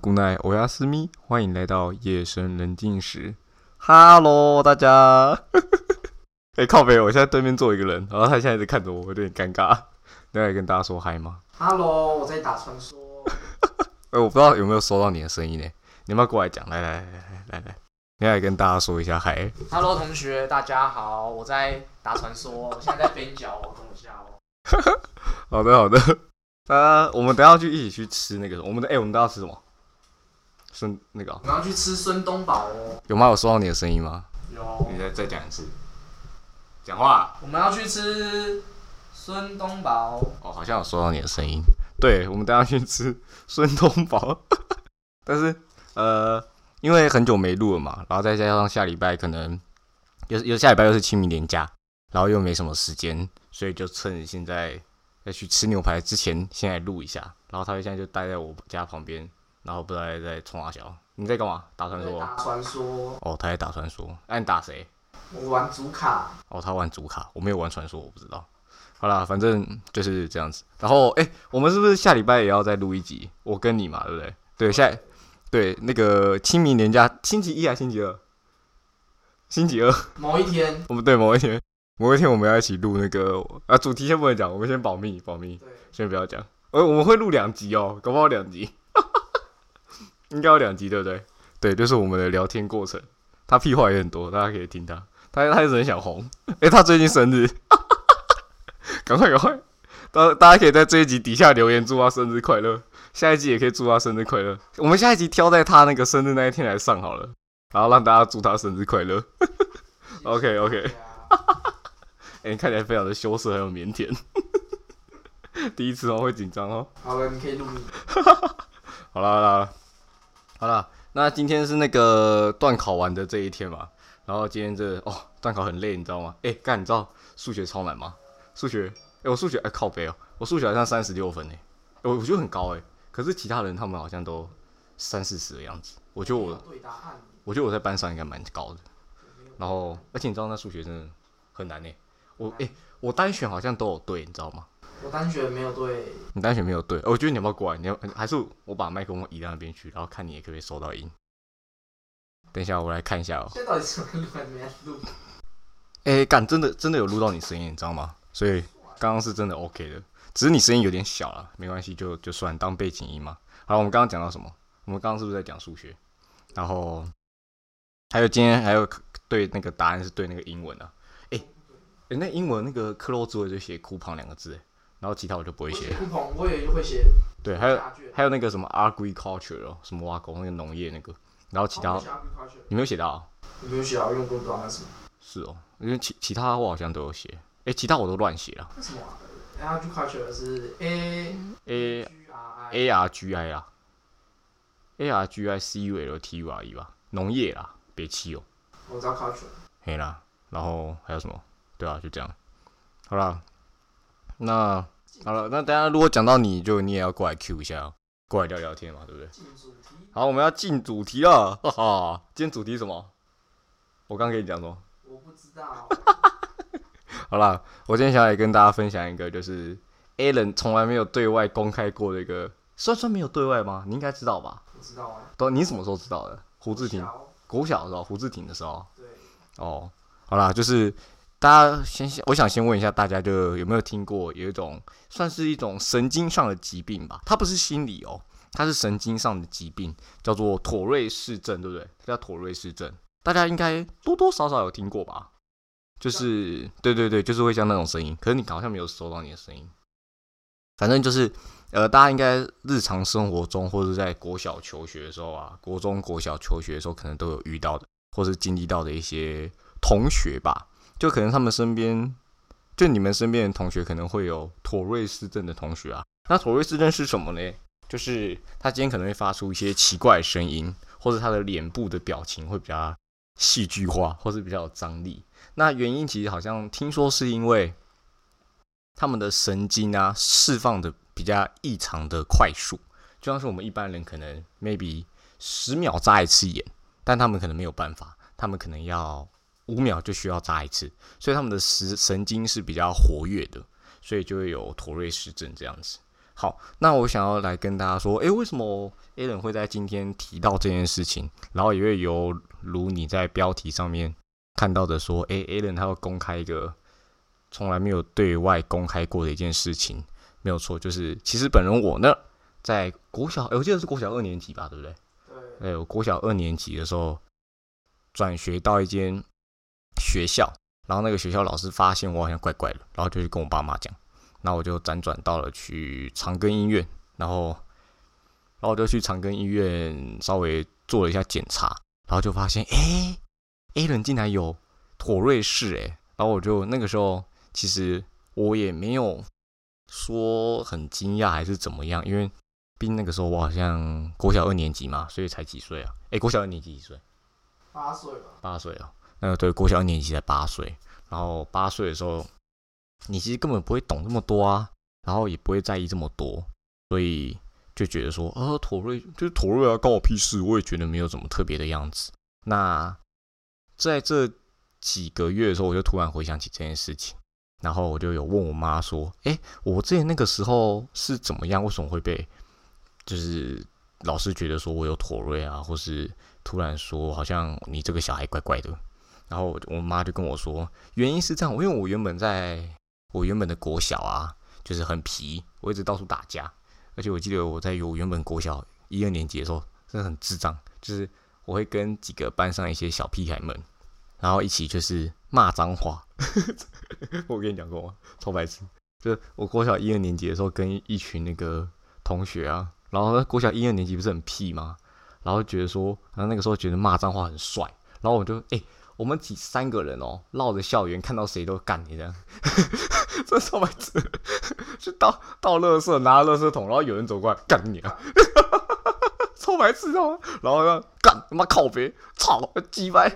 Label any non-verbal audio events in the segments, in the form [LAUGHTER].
古奈欧亚斯咪，欢迎来到夜深人静时。Hello，大家。[LAUGHS] 哎、靠北，我现在对面坐一个人，然后他现在一直看着我，有点尴尬。你要来跟大家说嗨吗？Hello，我在打传说。[LAUGHS] 哎、我不知道有没有收到你的声音呢？你要不要过来讲？来来来来来来，你要来跟大家说一下嗨。Hello，同学，大家好，我在打传说，我现在在边角哦，跟我下哦。[LAUGHS] 好的好的，大家我们等一下去一起去吃那个，我们的哎、我们等一下吃什么？是那个哦、我们要去吃孙东宝哦。有吗？有收到你的声音吗？有，你再再讲一次，讲话。我们要去吃孙东宝。哦，好像有收到你的声音。对，我们等一下去吃孙东宝，[LAUGHS] 但是呃，因为很久没录了嘛，然后再加上下礼拜可能又又下礼拜又是清明年假，然后又没什么时间，所以就趁现在在去吃牛排之前，先来录一下。然后他现在就待在我家旁边，然后不知道在冲哪小。你在干嘛？打传说？打传说，哦，他在打传说。那、你打谁？我玩主卡。哦，他玩主卡，我没有玩传说，我不知道。好啦，反正就是这样子。然后，哎、我们是不是下礼拜也要再录一集？我跟你嘛，对不对？对，下对那个清明年假，星期一还是星期二？星期二，某一天，我们对某一天，某一天我们要一起录那个啊，主题先不能讲，我们先保密，保密，对，先不要讲。呃，我们会录两集哦，搞不好两集，应该有两集，对不对？对，就是我们的聊天过程。他屁话也很多，大家可以听他。他他一直很想红，[LAUGHS] 诶、他最近生日，[LAUGHS] 赶快赶快，大大家可以在这一集底下留言祝他生日快乐。下一集也可以祝他生日快乐。我们下一集挑在他那个生日那一天来上好了，然后让大家祝他生日快乐。[LAUGHS] OK OK，哎、你看起来非常的羞涩，还有腼腆。第一次哦，会紧张哦。好了，你可以录你。好啦好啦好了，那今天是那个段考完的这一天嘛，然后今天这哦段考很累，你知道吗？哎、干，你知道数学超难吗？数学，哎、我数学哎、靠背哦，我数学好像三十六分哎、我我觉得很高哎、可是其他人他们好像都三四十的样子，我觉得我。我觉得我在班上应该蛮高的，然后而且你知道那数学真的很难哎、我哎、我单选好像都有对，你知道吗？我单选没有对，你单选没有对，我觉得你要不要过来？你要还是我把麦克风移到那边去，然后看你也可不可以收到音。等一下，我来看一下哦、现在到底是录还是没录？哎、干，真的真的有录到你声音，你知道吗？所以刚刚是真的 OK 的，只是你声音有点小了，没关系，就就算当背景音嘛。好，我们刚刚讲到什么？我们刚刚是不是在讲数学？然后还有今天还有对那个答案是对那个英文啊。哎、哎、那英文那个克洛兹我就写“库旁”两个字，哎然后其他我就不会写我写。酷鹏，我也会写。对，还有还有那个什么 agriculture 哦，什么挖工那个农业那个，然后其他你没有写到啊、你没有写到？因为我不知道那是什么。是哦，因为其其他我好像都有写，诶，其他我都乱写了那什么啊？agriculture 是 R I。A R G I 啊，A R G I C U L T U R E 吧，农业啦，别气哦，我知道 culture。嘿啦，然后还有什么？对啊，就这样，好啦，那好了，那等一下如果讲到你就你也要过来 Q 一下哦，过来聊聊天嘛，对不对？好，我们要进主题了，哈哈，今天主题什么？我刚跟你讲什么？我不知道。[LAUGHS] 好啦，我今天想来跟大家分享一个，就是 Alan 从来没有对外公开过的一个，算算没有对外吗？你应该知道吧？我知道啊。都你什么时候知道的？胡志廷小国小的时候，胡志廷的时候。对，哦，好啦，就是大家先，我想先问一下大家，就有没有听过有一种算是一种神经上的疾病吧？它不是心理哦，它是神经上的疾病，叫做妥瑞氏症，对不对？它叫妥瑞氏症，大家应该多多少少有听过吧？就是对对对，就是会像那种声音，可是你好像没有收到你的声音。反正就是，呃，大家应该日常生活中或者在国小求学的时候啊，国中、国小求学的时候，可能都有遇到的，或是经历到的一些同学吧，就可能他们身边，就你们身边的同学可能会有妥瑞氏症的同学啊。那妥瑞氏症是什么呢？就是他今天可能会发出一些奇怪的声音，或者他的脸部的表情会比较戏剧化，或是比较有张力。那原因其实好像听说是因为他们的神经啊释放的比较异常的快速，就像是我们一般人可能 maybe 十秒眨一次眼，但他们可能没有办法，他们可能要五秒就需要扎一次，所以他们的神神经是比较活跃的，所以就会有妥瑞氏症这样子。好，那我想要来跟大家说，诶，为什么 a l a n 会在今天提到这件事情？然后也会有如你在标题上面看到的说，诶 a l a n 他要公开一个从来没有对外公开过的一件事情，没有错，就是其实本人我呢，在国小，我记得是国小二年级吧，对不对？对。哎，我国小二年级的时候转学到一间学校，然后那个学校老师发现我好像怪怪的，然后就去跟我爸妈讲。那我就辗转到了去长庚医院，然后，然后我就去长庚医院稍微做了一下检查，然后就发现，哎，A 人竟然有妥瑞氏，哎，然后我就那个时候其实我也没有说很惊讶还是怎么样，因为毕竟那个时候我好像国小二年级嘛，所以才几岁啊？哎，国小二年级几岁？八岁吧。八岁啊？那个对，国小一年级才八岁，然后八岁的时候。你其实根本不会懂那么多啊，然后也不会在意这么多，所以就觉得说，啊，妥瑞就是妥瑞啊，关我屁事。我也觉得没有什么特别的样子。那在这几个月的时候，我就突然回想起这件事情，然后我就有问我妈说，哎，我之前那个时候是怎么样？为什么会被就是老师觉得说我有妥瑞啊，或是突然说好像你这个小孩怪怪的？然后我我妈就跟我说，原因是这样，因为我原本在。我原本的国小啊，就是很皮，我一直到处打架，而且我记得我在我原本国小一二年级的时候，真的很智障，就是我会跟几个班上一些小屁孩们，然后一起就是骂脏话。[LAUGHS] 我跟你讲过吗？超白痴！就是我国小一二年级的时候，跟一群那个同学啊，然后国小一二年级不是很屁吗？然后觉得说，然后那个时候觉得骂脏话很帅，然后我就哎。我们几三个人哦，绕着校园，看到谁都干你这样，[LAUGHS] 这超白痴！[LAUGHS] 去倒倒垃圾，拿垃圾桶，然后有人走过来干你啊，超白痴哦！然后呢，干他妈靠别，操鸡掰，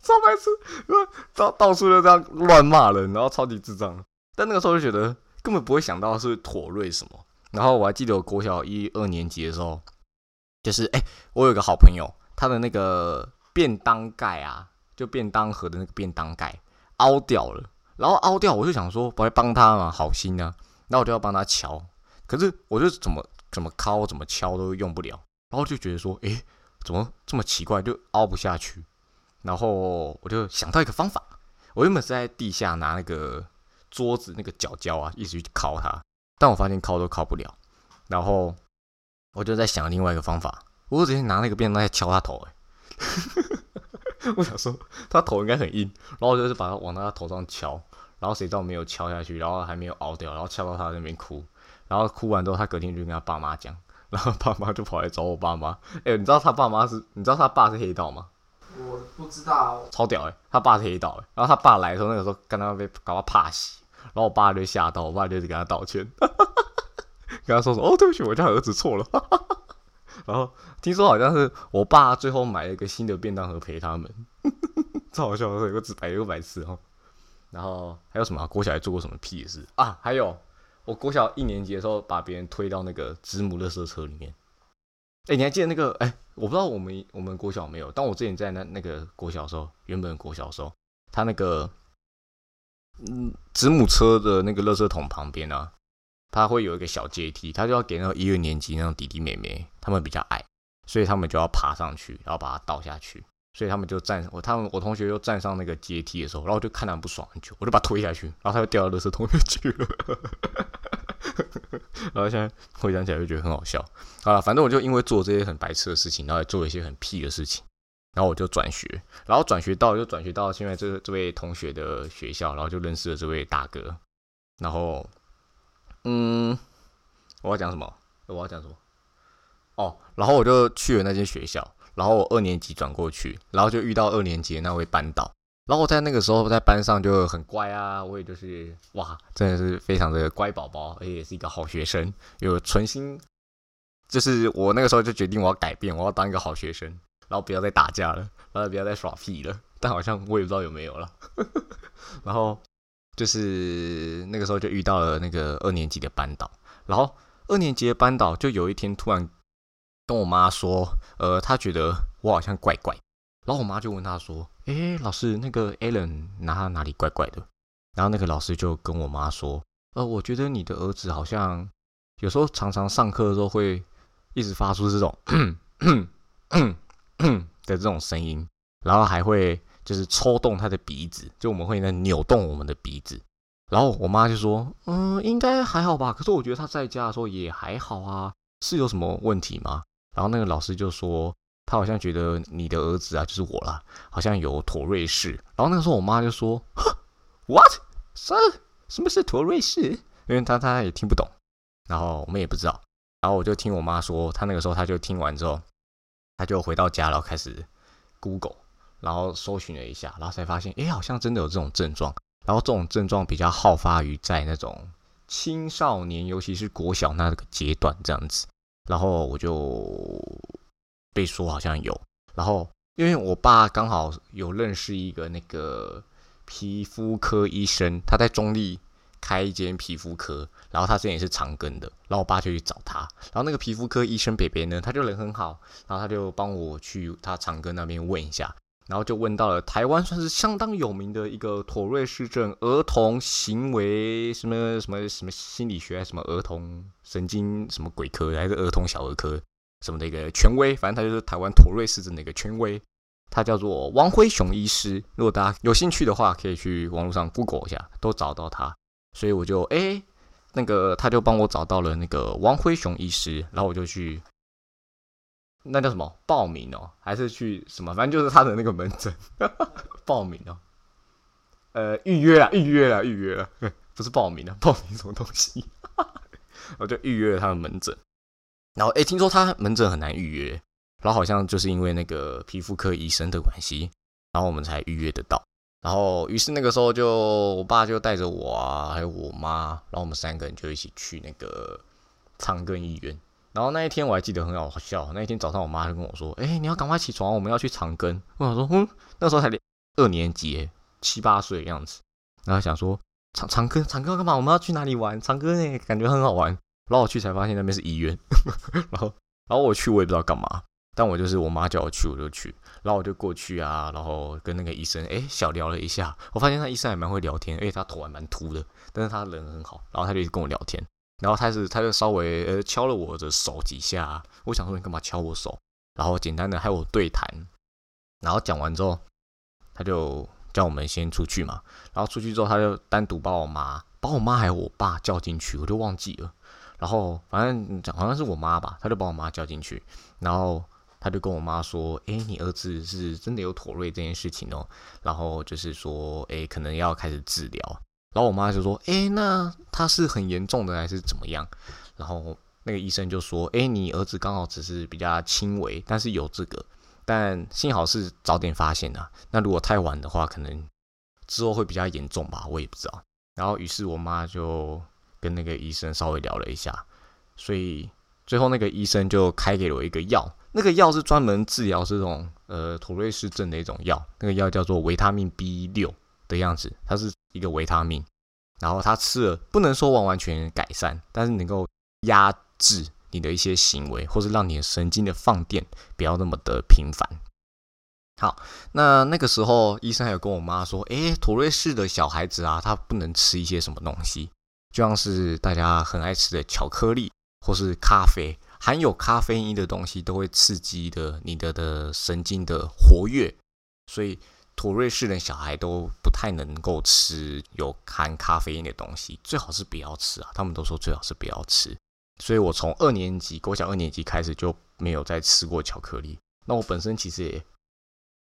超白痴！到到处就这样乱骂人，然后超级智障。但那个时候就觉得根本不会想到是妥瑞什么。然后我还记得我国小一二年级的时候，就是哎，我有个好朋友，他的那个。便当盖啊，就便当盒的那个便当盖凹掉了，然后凹掉，我就想说，不会帮他嘛，好心啊，那我就要帮他敲，可是我就怎么怎么敲怎么敲都用不了，然后就觉得说，诶，怎么这么奇怪，就凹不下去，然后我就想到一个方法，我原本是在地下拿那个桌子那个角胶啊，一直去敲它，但我发现敲都敲不了，然后我就在想另外一个方法，我直接拿那个便当盖敲他头，诶。[LAUGHS] 我想说，他头应该很硬，然后就是把他往他头上敲，然后谁知道没有敲下去，然后还没有熬掉，然后敲到他那边哭，然后哭完之后，他隔天就跟他爸妈讲，[LAUGHS] 然后爸妈就跑来找我爸妈。哎，你知道他爸妈是？你知道他爸是黑道吗？我不知道。超屌哎，他爸是黑道哎，然后他爸来的时候，那个时候跟他被搞到怕死，然后我爸就吓到，我爸就跟他道歉，[LAUGHS] 跟他说说哦，对不起，我家儿子错了。然后听说好像是我爸最后买了一个新的便当盒陪他们，[LAUGHS] 超好笑的，有个纸牌，有个白痴哦。然后还有什么？国小还做过什么屁事啊？还有我国小一年级的时候，把别人推到那个子母垃圾车里面。哎，你还记得那个？哎，我不知道我们我们国小没有，但我之前在那那个国小时候，原本国小时候，他那个嗯子母车的那个垃圾桶旁边啊。他会有一个小阶梯，他就要给那个一二年级那种弟弟妹妹，他们比较矮，所以他们就要爬上去，然后把它倒下去，所以他们就站我他们我同学又站上那个阶梯的时候，然后就看他不爽很久，我就把他推下去，然后他就掉到垃圾桶里去了。[LAUGHS] 然后现在回想起来就觉得很好笑。好了，反正我就因为做这些很白痴的事情，然后做一些很屁的事情，然后我就转学，然后转学到就转学到现在这这位同学的学校，然后就认识了这位大哥，然后。嗯，我要讲什么？我要讲什么？哦，然后我就去了那间学校，然后我二年级转过去，然后就遇到二年级那位班导，然后我在那个时候在班上就很乖啊，我也就是哇，真的是非常的乖宝宝，而且也是一个好学生，有存心，就是我那个时候就决定我要改变，我要当一个好学生，然后不要再打架了，然后不要再耍屁了，但好像我也不知道有没有了，[LAUGHS] 然后。就是那个时候就遇到了那个二年级的班导，然后二年级的班导就有一天突然跟我妈说，呃，他觉得我好像怪怪，然后我妈就问他说，诶，老师，那个 Allen 哪哪里怪怪的？然后那个老师就跟我妈说，呃，我觉得你的儿子好像有时候常常上课的时候会一直发出这种 [COUGHS] [COUGHS] [COUGHS] 的这种声音，然后还会就是抽动他的鼻子，就我们会在扭动我们的鼻子。然后我妈就说：“嗯，应该还好吧。可是我觉得他在家的时候也还好啊，是有什么问题吗？”然后那个老师就说：“他好像觉得你的儿子啊，就是我啦，好像有妥瑞氏。”然后那个时候我妈就说：“What？什什么是妥瑞氏？”因为他他也听不懂，然后我们也不知道。然后我就听我妈说，他那个时候他就听完之后，他就回到家，然后开始 Google，然后搜寻了一下，然后才发现，哎，好像真的有这种症状。然后这种症状比较好发于在那种青少年，尤其是国小那个阶段这样子。然后我就被说好像有。然后因为我爸刚好有认识一个那个皮肤科医生，他在中立开一间皮肤科，然后他之前也是长庚的。然后我爸就去找他，然后那个皮肤科医生北北呢，他就人很好，然后他就帮我去他长庚那边问一下。然后就问到了台湾算是相当有名的一个妥瑞氏症儿童行为什么什么什么心理学，什么儿童神经什么鬼科，还是儿童小儿科什么的一个权威，反正他就是台湾妥瑞氏症的一个权威，他叫做王辉雄医师。如果大家有兴趣的话，可以去网络上 Google 一下，都找到他。所以我就哎，那个他就帮我找到了那个王辉雄医师，然后我就去。那叫什么报名哦？还是去什么？反正就是他的那个门诊 [LAUGHS] 报名哦。呃，预约啊，预约啊，预约了，[LAUGHS] 不是报名啊，报名什么东西？[LAUGHS] 我就预约了他的门诊。然后，哎，听说他门诊很难预约，然后好像就是因为那个皮肤科医生的关系，然后我们才预约得到。然后，于是那个时候就我爸就带着我啊，还有我妈，然后我们三个人就一起去那个长庚医院。然后那一天我还记得很好笑。那一天早上，我妈就跟我说：“哎，你要赶快起床，我们要去长庚。”我想说：“嗯，那时候才二年级，七八岁的样子。”然后想说：“长长庚，长庚干嘛？我们要去哪里玩？长庚呢，感觉很好玩。”然后我去才发现那边是医院。[LAUGHS] 然后，然后我去我也不知道干嘛，但我就是我妈叫我去我就去。然后我就过去啊，然后跟那个医生哎小聊了一下。我发现那医生还蛮会聊天，而且他头还蛮秃的，但是他人很好。然后他就跟我聊天。然后他是，他就稍微呃敲了我的手几下，我想说你干嘛敲我手？然后简单的还有对谈，然后讲完之后，他就叫我们先出去嘛。然后出去之后，他就单独把我妈、把我妈还有我爸叫进去，我就忘记了。然后反正讲好像是我妈吧，他就把我妈叫进去，然后他就跟我妈说：“哎，你儿子是真的有妥瑞这件事情哦。”然后就是说：“哎，可能要开始治疗。”然后我妈就说：“哎，那他是很严重的还是怎么样？”然后那个医生就说：“哎，你儿子刚好只是比较轻微，但是有这个，但幸好是早点发现的。那如果太晚的话，可能之后会比较严重吧，我也不知道。”然后于是我妈就跟那个医生稍微聊了一下，所以最后那个医生就开给了我一个药，那个药是专门治疗这种呃妥瑞氏症的一种药，那个药叫做维他命 B 六的样子，它是。一个维他命，然后他吃了，不能说完完全全改善，但是能够压制你的一些行为，或是让你的神经的放电不要那么的频繁。好，那那个时候医生还有跟我妈说，诶，妥瑞氏的小孩子啊，他不能吃一些什么东西，就像是大家很爱吃的巧克力或是咖啡，含有咖啡因的东西都会刺激的你的的神经的活跃，所以。土瑞士的小孩都不太能够吃有含咖啡因的东西，最好是不要吃啊！他们都说最好是不要吃。所以我从二年级国小二年级开始就没有再吃过巧克力。那我本身其实也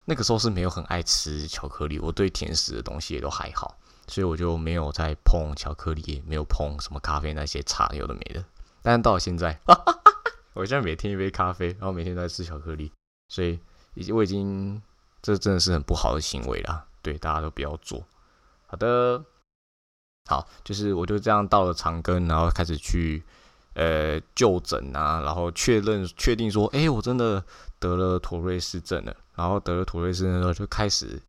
那个时候是没有很爱吃巧克力，我对甜食的东西也都还好，所以我就没有再碰巧克力，也没有碰什么咖啡那些茶有的没的。但是到现在，[LAUGHS] 我现在每天一杯咖啡，然后每天都在吃巧克力，所以已经我已经。这真的是很不好的行为啦，对，大家都不要做。好的，好，就是我就这样到了长庚，然后开始去呃就诊啊，然后确认确定说，哎，我真的得了妥瑞氏症了。然后得了妥瑞氏症之后，就开始，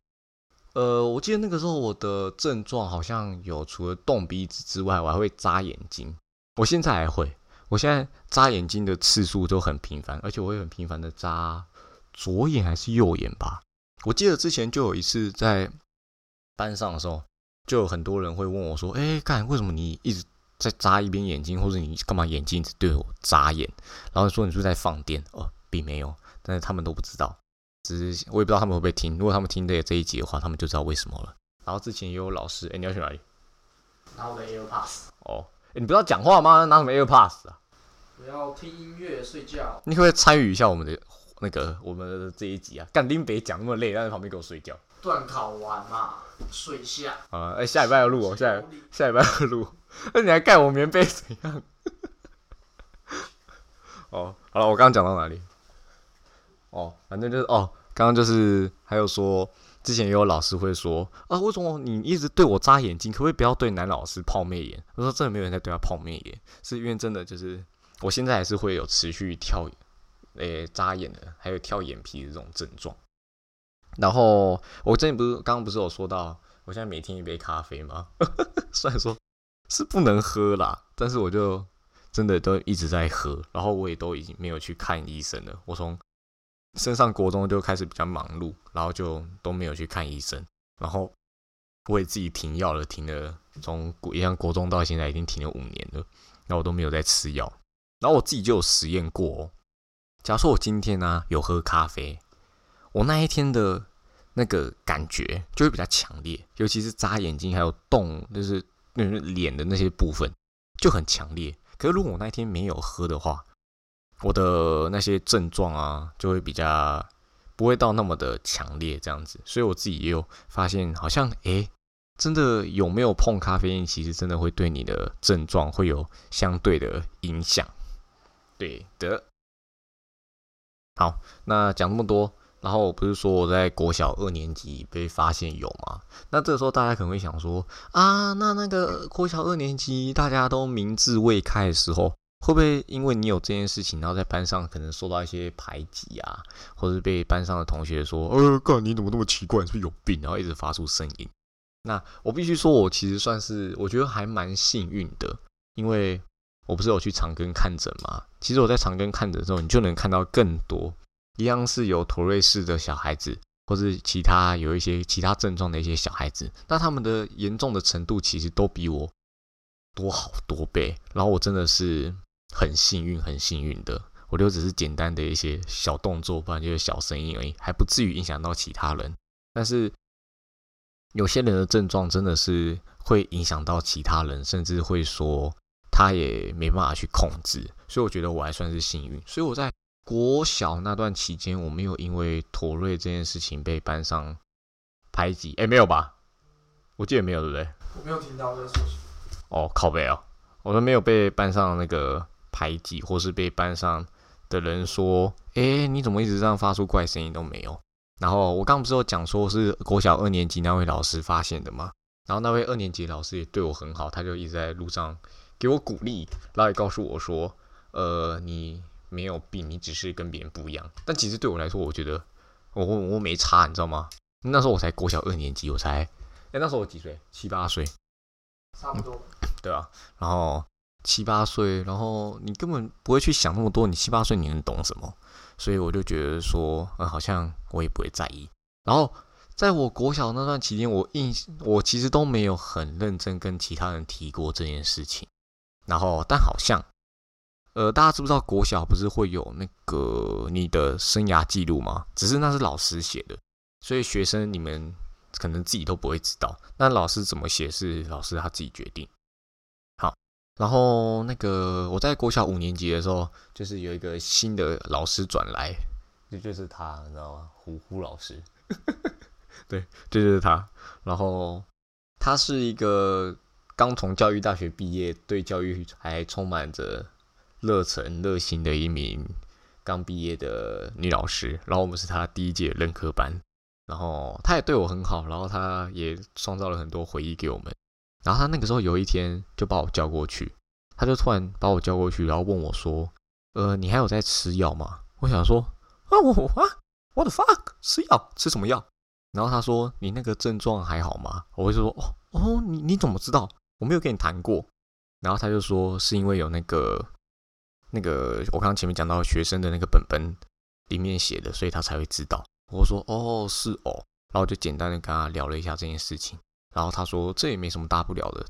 呃，我记得那个时候我的症状好像有除了动鼻子之外，我还会眨眼睛。我现在还会，我现在眨眼睛的次数都很频繁，而且我会很频繁的眨左眼还是右眼吧。我记得之前就有一次在班上的时候，就有很多人会问我说：“哎，干为什么你一直在眨一边眼睛，或者你干嘛眼睛一直对我眨眼，然后说你是不是在放电？哦，并没有，但是他们都不知道，只是我也不知道他们会不会听。如果他们听这这一集的话，他们就知道为什么了。然后之前也有老师，哎，你要去哪里？拿我的 AirPods。哦，哎你不要讲话吗？拿什么 AirPods 啊？我要听音乐睡觉。你可不可以参与一下我们的那个我们的这一集啊？干丁别讲那么累，但在旁边给我睡觉。段考完嘛，睡下。啊，哎，下礼拜要录哦，下下礼拜要录。[LAUGHS] 那你还盖我棉被怎样？[LAUGHS] 哦，好了，我刚刚讲到哪里？哦，反正就是哦，刚刚就是还有说，之前也有老师会说啊，为什么你一直对我眨眼睛？可不可以不要对男老师抛媚眼？我说真的没有人在对他抛媚眼，是因为真的就是我现在还是会有持续跳诶扎眼的，还有跳眼皮的这种症状。然后我之前不是刚刚不是有说到，我现在每天一杯咖啡吗？[LAUGHS] 虽然说是不能喝啦，但是我就真的都一直在喝，然后我也都已经没有去看医生了。我从升上国中就开始比较忙碌，然后就都没有去看医生，然后我也自己停药了，停了从也像国中到现在已经停了五年了，然后我都没有在吃药。然后我自己就有实验过，假如说我今天呢有喝咖啡。我那一天的那个感觉就会比较强烈，尤其是眨眼睛还有动，就是那脸的那些部分就很强烈。可是如果我那一天没有喝的话，我的那些症状啊就会比较不会到那么的强烈这样子。所以我自己也有发现，好像诶，真的有没有碰咖啡因，其实真的会对你的症状会有相对的影响。对的，好，那讲那么多。然后我不是说我在国小二年级被发现有吗？那这个时候大家可能会想说啊，那那个国小二年级大家都明智未开的时候，会不会因为你有这件事情，然后在班上可能受到一些排挤啊，或者是被班上的同学说，呃，干你怎么那么奇怪，是不是有病？然后一直发出声音。那我必须说，我其实算是我觉得还蛮幸运的，因为我不是有去长庚看诊吗。其实我在长庚看诊的时候，你就能看到更多。一样是有妥瑞氏的小孩子，或是其他有一些其他症状的一些小孩子，那他们的严重的程度其实都比我多好多倍。然后我真的是很幸运，很幸运的，我就只是简单的一些小动作，不然就是小声音而已，还不至于影响到其他人。但是有些人的症状真的是会影响到其他人，甚至会说他也没办法去控制。所以我觉得我还算是幸运。所以我在。国小那段期间，我没有因为妥瑞这件事情被班上排挤。哎，没有吧？我记得没有，对不对？我没有听到这个事情。哦，靠背哦，我都没有被班上那个排挤，或是被班上的人说：“哎，你怎么一直这样发出怪声音？”都没有。然后我刚不是有讲说是国小二年级那位老师发现的吗？然后那位二年级老师也对我很好，他就一直在路上给我鼓励，然后也告诉我说：“呃，你。”没有病，你只是跟别人不一样。但其实对我来说，我觉得我我没差，你知道吗？那时候我才国小二年级，我才哎，那时候我几岁？七八岁，差不多。对啊，然后七八岁，然后你根本不会去想那么多。你七八岁，你能懂什么？所以我就觉得说，嗯，好像我也不会在意。然后在我国小那段期间，我印我其实都没有很认真跟其他人提过这件事情。然后，但好像。呃，大家知不知道国小不是会有那个你的生涯记录吗？只是那是老师写的，所以学生你们可能自己都不会知道。那老师怎么写是老师他自己决定。好，然后那个我在国小五年级的时候，就是有一个新的老师转来，这就是他，你知道吗？胡胡老师，[LAUGHS] 对，这就是他。然后他是一个刚从教育大学毕业，对教育还充满着。热忱热心的一名刚毕业的女老师，然后我们是她第一届任课班，然后她也对我很好，然后她也创造了很多回忆给我们。然后她那个时候有一天就把我叫过去，她就突然把我叫过去，然后问我说：“呃，你还有在吃药吗？”我想说：“啊，我啊，what the fuck，吃药吃什么药？”然后她说：“你那个症状还好吗？”我会说：“哦哦，你你怎么知道？我没有跟你谈过。”然后他就说：“是因为有那个。”那个我刚刚前面讲到学生的那个本本里面写的，所以他才会知道。我说哦是哦，然后就简单的跟他聊了一下这件事情，然后他说这也没什么大不了的，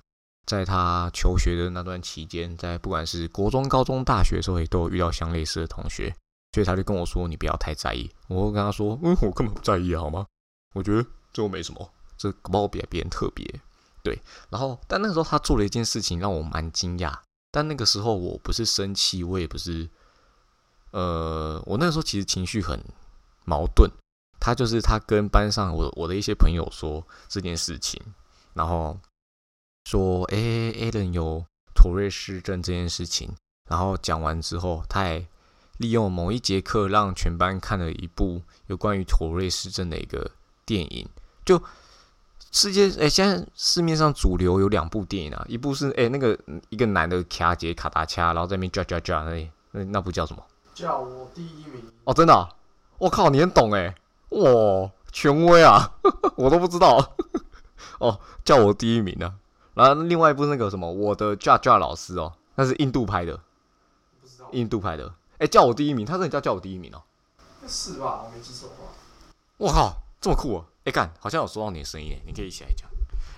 在他求学的那段期间，在不管是国中、高中、大学的时候，也都有遇到相类似的同学，所以他就跟我说：“你不要太在意。”我会跟他说：“嗯，我根本不在意，好吗？我觉得这又没什么，这搞不好比别人特别。”对，然后但那个时候他做了一件事情让我蛮惊讶，但那个时候我不是生气，我也不是，呃，我那个时候其实情绪很矛盾。他就是他跟班上我我的一些朋友说这件事情，然后说：“哎，Allen 有妥瑞氏症这件事情。”然后讲完之后，他还利用某一节课让全班看了一部有关于妥瑞氏症的一个电影。就世界哎，现在市面上主流有两部电影啊，一部是哎那个一个男的卡杰卡达恰，然后在那边叫叫叫，那那那部叫什么？叫我第一名哦，真的？我靠，你很懂哎。哇，权威啊，[LAUGHS] 我都不知道 [LAUGHS] 哦，叫我第一名呢。然后另外一部那个什么，我的 Judge 老师哦，那是印度拍的，不知道印度拍的。哎，叫我第一名，他真的叫叫我第一名哦。是吧？我没记错的话。我靠，这么酷哦！哎，干，好像有收到你的声音诶，你可以一起来讲。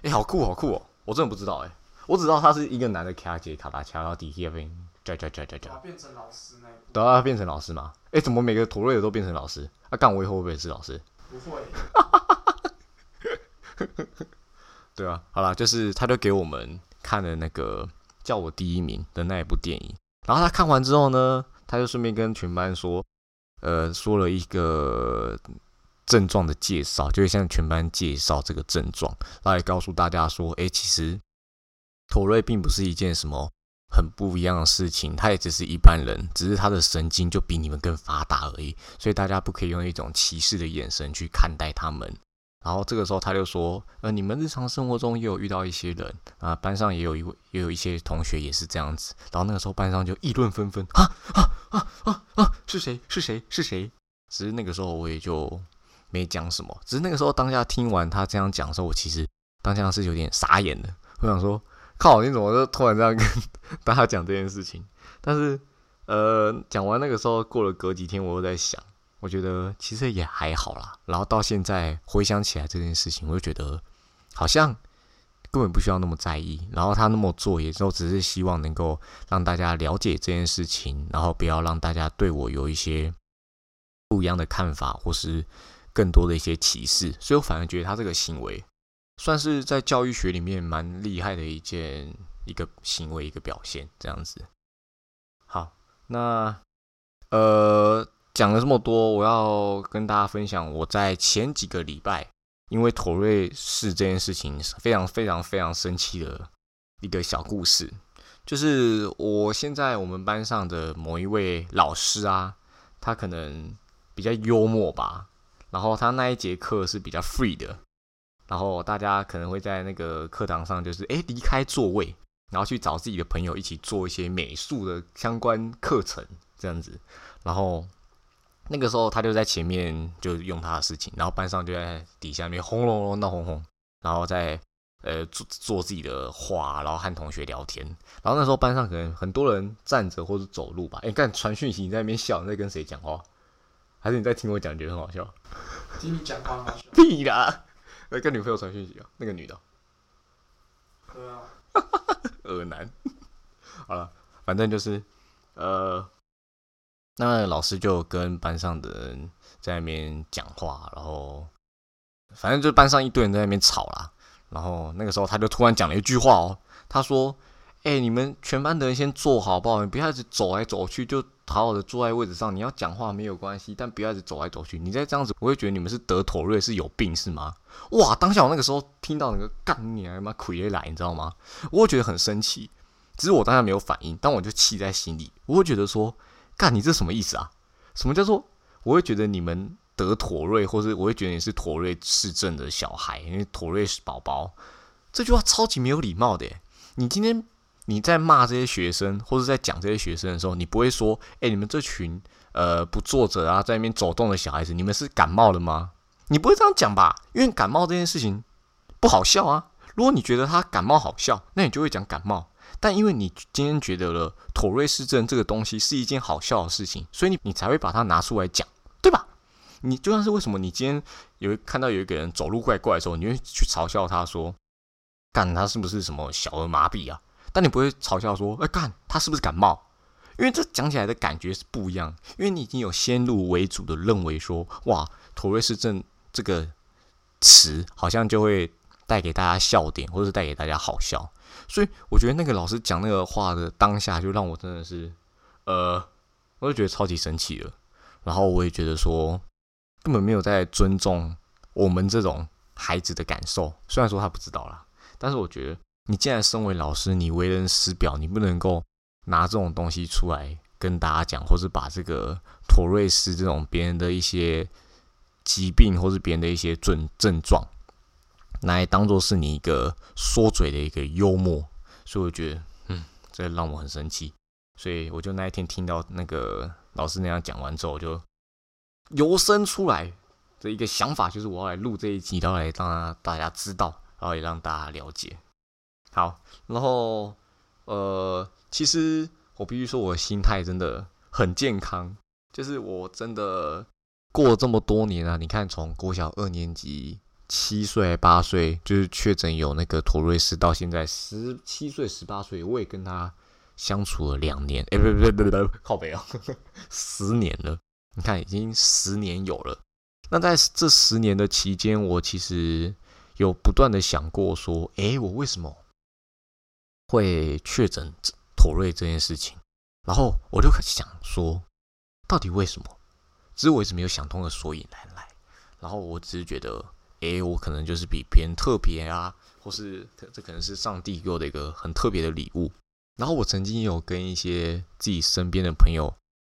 哎，好酷，好酷哦！我真的不知道哎，我只知道他是一个男的卡杰卡达卡，然后底下边 Judge Judge Judge，变成老师那。等他变成老师吗？哎，怎么每个陀瑞的都变成老师？啊，干我以后会不会是老师？不会。[LAUGHS] 对啊，好了，就是他就给我们看了那个叫我第一名的那一部电影，然后他看完之后呢，他就顺便跟全班说，呃，说了一个症状的介绍，就会向全班介绍这个症状，然后也告诉大家说，哎，其实妥瑞并不是一件什么。很不一样的事情，他也只是一般人，只是他的神经就比你们更发达而已，所以大家不可以用一种歧视的眼神去看待他们。然后这个时候他就说：“呃，你们日常生活中也有遇到一些人啊，班上也有一位，也有一些同学也是这样子。”然后那个时候班上就议论纷纷：“啊啊啊啊啊！是谁？是谁？是谁？”只是那个时候我也就没讲什么。只是那个时候当下听完他这样讲的时候，我其实当下是有点傻眼的。我想说。靠！你怎么就突然这样跟大家讲这件事情？但是，呃，讲完那个时候，过了隔几天，我又在想，我觉得其实也还好啦。然后到现在回想起来这件事情，我就觉得好像根本不需要那么在意。然后他那么做，也都只是希望能够让大家了解这件事情，然后不要让大家对我有一些不一样的看法，或是更多的一些歧视。所以我反而觉得他这个行为。算是在教育学里面蛮厉害的一件一个行为一个表现，这样子。好，那呃讲了这么多，我要跟大家分享我在前几个礼拜因为妥瑞是这件事情非常非常非常生气的一个小故事，就是我现在我们班上的某一位老师啊，他可能比较幽默吧，然后他那一节课是比较 free 的。然后大家可能会在那个课堂上，就是哎离开座位，然后去找自己的朋友一起做一些美术的相关课程这样子。然后那个时候他就在前面就用他的事情，然后班上就在底下面轰隆隆闹哄哄，然后在呃做做自己的画，然后和同学聊天。然后那时候班上可能很多人站着或者走路吧。哎，干传讯息你在那边笑，你在跟谁讲话？还是你在听我讲，觉得很好笑？听你讲话好笑。屁啦！来跟女朋友传讯息啊，那个女的。对啊。[LAUGHS] 恶男。[LAUGHS] 好了，反正就是，呃，那老师就跟班上的人在那边讲话，然后，反正就班上一堆人在那边吵啦。然后那个时候他就突然讲了一句话哦，他说：“哎，你们全班的人先坐好不好？你不要一直走来走去就。”好好的坐在位置上，你要讲话没有关系，但不要一直走来走去。你再这样子，我会觉得你们是得妥瑞是有病是吗？哇！当下我那个时候听到那个干你还妈苦爷来，你知道吗？我会觉得很生气，只是我当下没有反应，但我就气在心里。我会觉得说，干你这什么意思啊？什么叫做？我会觉得你们得妥瑞，或是我会觉得你是妥瑞市政的小孩，因为妥瑞是宝宝。这句话超级没有礼貌的。你今天。你在骂这些学生，或者在讲这些学生的时候，你不会说：“哎，你们这群呃不坐着啊，在那边走动的小孩子，你们是感冒了吗？”你不会这样讲吧？因为感冒这件事情不好笑啊。如果你觉得他感冒好笑，那你就会讲感冒。但因为你今天觉得了妥瑞氏症这个东西是一件好笑的事情，所以你你才会把它拿出来讲，对吧？你就像是为什么你今天有看到有一个人走路怪怪的时候，你会去嘲笑他说：“干他是不是什么小儿麻痹啊？但你不会嘲笑说，哎，干他是不是感冒？因为这讲起来的感觉是不一样，因为你已经有先入为主的认为说，哇，妥瑞氏症这个词好像就会带给大家笑点，或者是带给大家好笑。所以我觉得那个老师讲那个话的当下，就让我真的是，呃，我就觉得超级神奇了。然后我也觉得说，根本没有在尊重我们这种孩子的感受。虽然说他不知道啦，但是我觉得你既然身为老师，你为人师表，你不能够。拿这种东西出来跟大家讲，或是把这个妥瑞氏这种别人的一些疾病，或是别人的一些症症状，拿来当做是你一个说嘴的一个幽默，所以我觉得，嗯，这让我很生气。所以我就那一天听到那个老师那样讲完之后，我就由生出来的一个想法，就是我要来录这一集，然后来让大家知道，然后也让大家了解。好，然后呃。其实我必须说，我的心态真的很健康。就是我真的过了这么多年啊，你看，从国小二年级七岁八岁，就是确诊有那个妥瑞氏，到现在十七岁十八岁，我也跟他相处了两年。哎，不不不不不，靠北啊，十年了。你看，已经十年有了。那在这十年的期间，我其实有不断的想过说，哎，我为什么会确诊？妥瑞这件事情，然后我就想说，到底为什么？只是我一直没有想通的所以然来。然后我只是觉得，诶，我可能就是比别人特别啊，或是这可能是上帝给我的一个很特别的礼物。然后我曾经有跟一些自己身边的朋友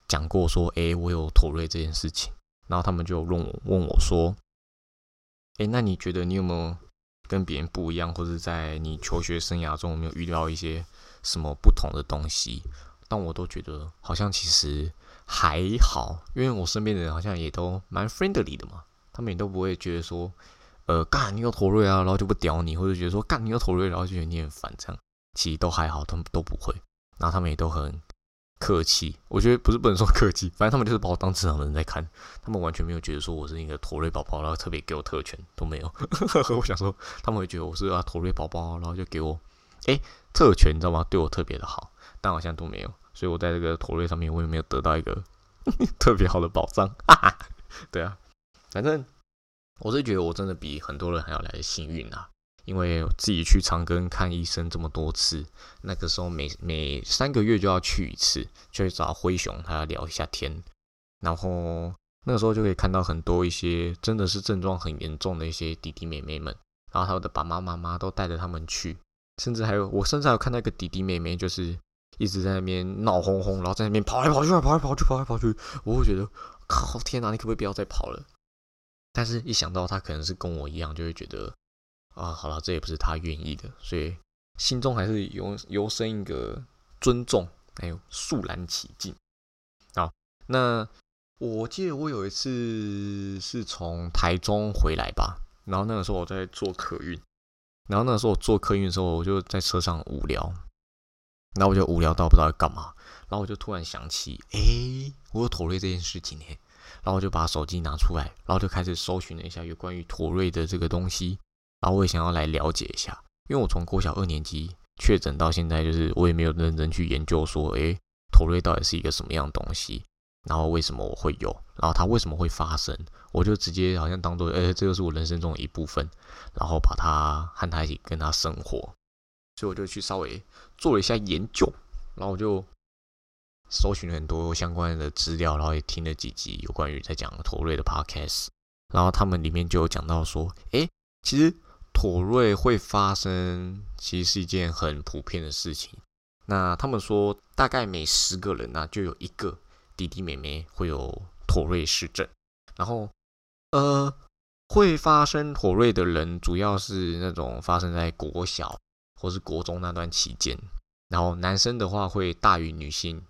讲过，说，诶，我有妥瑞这件事情。然后他们就问我问我说，诶，那你觉得你有没有跟别人不一样，或者在你求学生涯中有没有遇到一些？什么不同的东西，但我都觉得好像其实还好，因为我身边的人好像也都蛮 friendly 的嘛，他们也都不会觉得说，呃，干你有妥瑞啊，然后就不屌你，或者觉得说干你有妥瑞，然后就觉得你很烦这样，其实都还好，他们都不会，然后他们也都很客气，我觉得不是不能说客气，反正他们就是把我当正常人在看，他们完全没有觉得说我是一个驼瑞宝宝，然后特别给我特权都没有，[LAUGHS] 我想说他们会觉得我是啊驼瑞宝宝，然后就给我。哎，特权你知道吗？对我特别的好，但好像都没有，所以我在这个驼瑞上面，我也没有得到一个 [LAUGHS] 特别好的保障。哈 [LAUGHS] 哈对啊，反正我是觉得我真的比很多人还要来幸运啊，因为自己去长庚看医生这么多次，那个时候每每三个月就要去一次，去找灰熊，他聊一下天，然后那个时候就可以看到很多一些真的是症状很严重的一些弟弟妹妹们，然后他的爸爸妈妈都带着他们去。甚至还有，我甚至还有看到一个弟弟妹妹，就是一直在那边闹哄哄，然后在那边跑来跑去，跑来跑去，跑来跑去。我会觉得，靠，天哪，你可不可以不要再跑了？但是，一想到他可能是跟我一样，就会觉得，啊，好了，这也不是他愿意的，所以心中还是有有生一个尊重，还有肃然起敬。好，那我记得我有一次是从台中回来吧，然后那个时候我在做客运。然后那个时候我坐客运的时候，我就在车上无聊，然后我就无聊到不知道干嘛，然后我就突然想起，哎，我有妥瑞这件事情哎，然后我就把手机拿出来，然后就开始搜寻了一下有关于妥瑞的这个东西，然后我也想要来了解一下，因为我从国小二年级确诊到现在，就是我也没有认真去研究说，哎，妥瑞到底是一个什么样的东西。然后为什么我会有？然后它为什么会发生？我就直接好像当做，哎，这就是我人生中的一部分，然后把它和它一起跟他生活，所以我就去稍微做了一下研究，然后我就搜寻了很多相关的资料，然后也听了几集有关于在讲妥瑞的 podcast，然后他们里面就有讲到说，哎，其实妥瑞会发生，其实是一件很普遍的事情。那他们说，大概每十个人呢，就有一个。弟弟妹妹会有妥瑞氏症，然后呃，会发生妥瑞的人，主要是那种发生在国小或是国中那段期间，然后男生的话会大于女性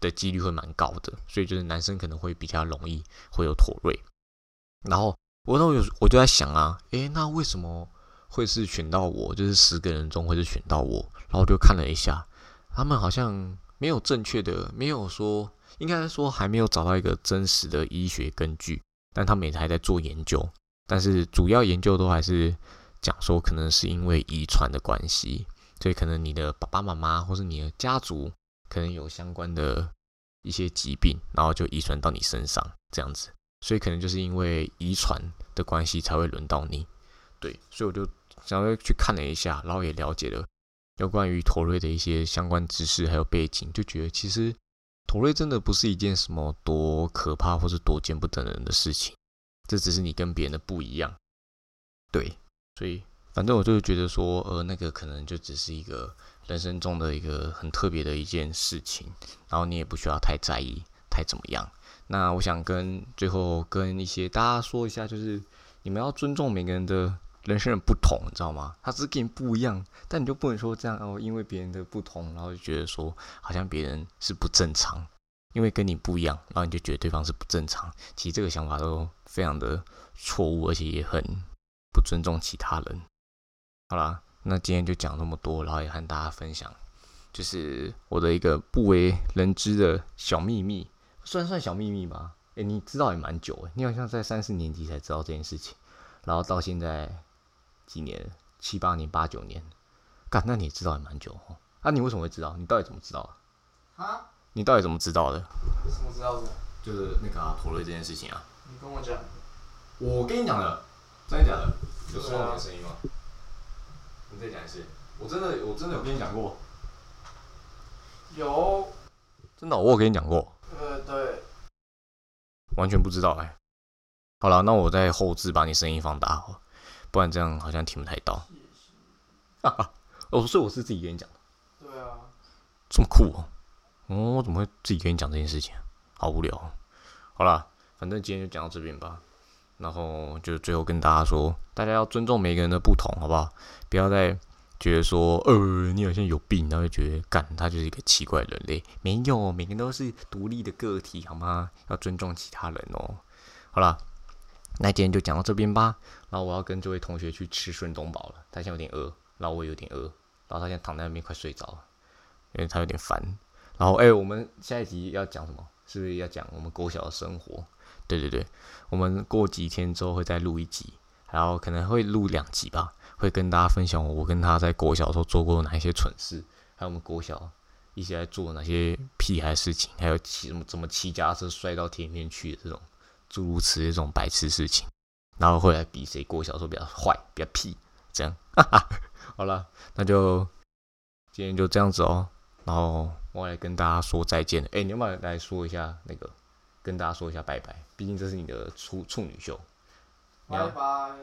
的几率会蛮高的，所以就是男生可能会比较容易会有妥瑞。然后我那有我就在想啊，诶，那为什么会是选到我？就是十个人中会是选到我？然后就看了一下，他们好像没有正确的，没有说。应该说还没有找到一个真实的医学根据，但他们也还在做研究。但是主要研究都还是讲说，可能是因为遗传的关系，所以可能你的爸爸妈妈或是你的家族可能有相关的一些疾病，然后就遗传到你身上这样子，所以可能就是因为遗传的关系才会轮到你。对，所以我就想要去看了一下，然后也了解了有关于妥瑞的一些相关知识还有背景，就觉得其实妥瑞真的不是一件什么多可怕或是多见不得人的事情，这只是你跟别人的不一样。对。所以，反正我就觉得说，呃，那个可能就只是一个人生中的一个很特别的一件事情，然后你也不需要太在意，太怎么样。那我想跟最后跟一些大家说一下，就是你们要尊重每个人的人生的不同，你知道吗？他只是跟你不一样，但你就不能说这样哦，因为别人的不同，然后就觉得说好像别人是不正常，因为跟你不一样，然后你就觉得对方是不正常。其实这个想法都非常的错误，而且也很。不尊重其他人，好啦，那今天就讲那么多，然后也和大家分享，就是我的一个不为人知的小秘密，算算小秘密吗？诶，你知道也蛮久诶，你好像在三四年级才知道这件事情，然后到现在几年，七八年、八九年，干，那你知道也蛮久哦。啊，你为什么会知道？你到底怎么知道的？啊？你到底怎么知道的？怎么知道的？就是那个啊，陀螺这件事情啊。你跟我讲。我跟你讲的。真的假的？有收到你的声音吗？你再讲一次。我真的，我真的有跟你讲过。有。真的，我有跟你讲过。完全不知道哎。好了，那我在后置把你声音放大，不然这样好像听不太到。哈哈。哦，所以我是自己跟你讲的。对啊。这么酷哦！哦，我怎么会自己跟你讲这件事情？好无聊。好了，反正今天就讲到这边吧。然后就最后跟大家说，大家要尊重每个人的不同，好不好？不要再觉得说，呃，你好像有病，然后就觉得干他就是一个奇怪人类。没有，每个人都是独立的个体，好吗？要尊重其他人哦。好了，那今天就讲到这边吧。然后我要跟这位同学去吃顺东宝了，他现在有点饿，然后我有点饿，然后他现在躺在那边快睡着了，因为他有点烦。然后，哎，我们下一集要讲什么？是不是要讲我们国小的生活？对对对，我们过几天之后会再录一集，然后可能会录两集吧，会跟大家分享我跟他在国小时候做过哪一些蠢事，还有我们国小一起在做哪些屁孩事情，还有骑什么怎么骑家车摔到田里面去的这种诸如此类这种白痴事情，然后会来比谁国小时候比较坏、比较屁，这样，哈哈，好了，那就今天就这样子哦，然后我来跟大家说再见了，哎，你要不要来说一下那个？跟大家说一下拜拜，毕竟这是你的处处女秀。拜拜。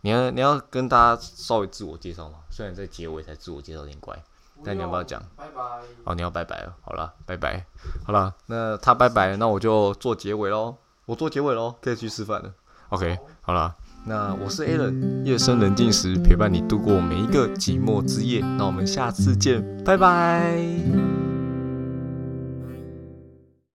你要你要跟大家稍微自我介绍吗？虽然在结尾才自我介绍有点怪，但你要不要讲？拜拜。哦，你要拜拜了。好了，拜拜。好了，那他拜拜，那我就做结尾喽。我做结尾喽，可以去吃饭了。OK，好了，那我是 Alan，夜深人静时陪伴你度过每一个寂寞之夜。那我们下次见，拜拜。